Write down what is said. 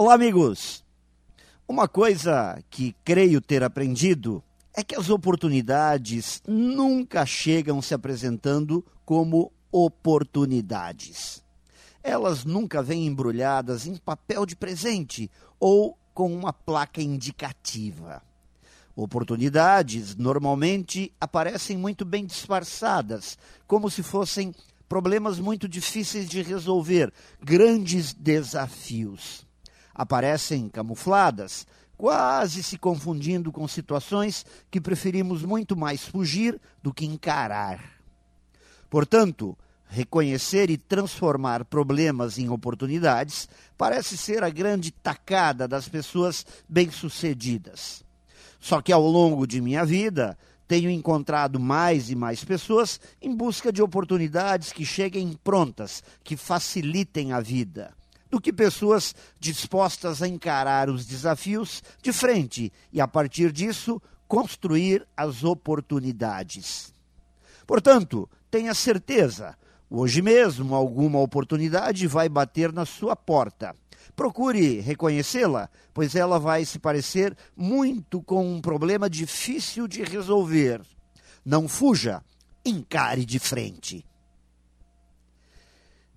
Olá, amigos! Uma coisa que creio ter aprendido é que as oportunidades nunca chegam se apresentando como oportunidades. Elas nunca vêm embrulhadas em papel de presente ou com uma placa indicativa. Oportunidades normalmente aparecem muito bem disfarçadas, como se fossem problemas muito difíceis de resolver, grandes desafios aparecem camufladas, quase se confundindo com situações que preferimos muito mais fugir do que encarar. Portanto, reconhecer e transformar problemas em oportunidades parece ser a grande tacada das pessoas bem-sucedidas. Só que ao longo de minha vida, tenho encontrado mais e mais pessoas em busca de oportunidades que cheguem prontas, que facilitem a vida do que pessoas dispostas a encarar os desafios de frente e, a partir disso, construir as oportunidades. Portanto, tenha certeza, hoje mesmo alguma oportunidade vai bater na sua porta. Procure reconhecê-la, pois ela vai se parecer muito com um problema difícil de resolver. Não fuja, encare de frente.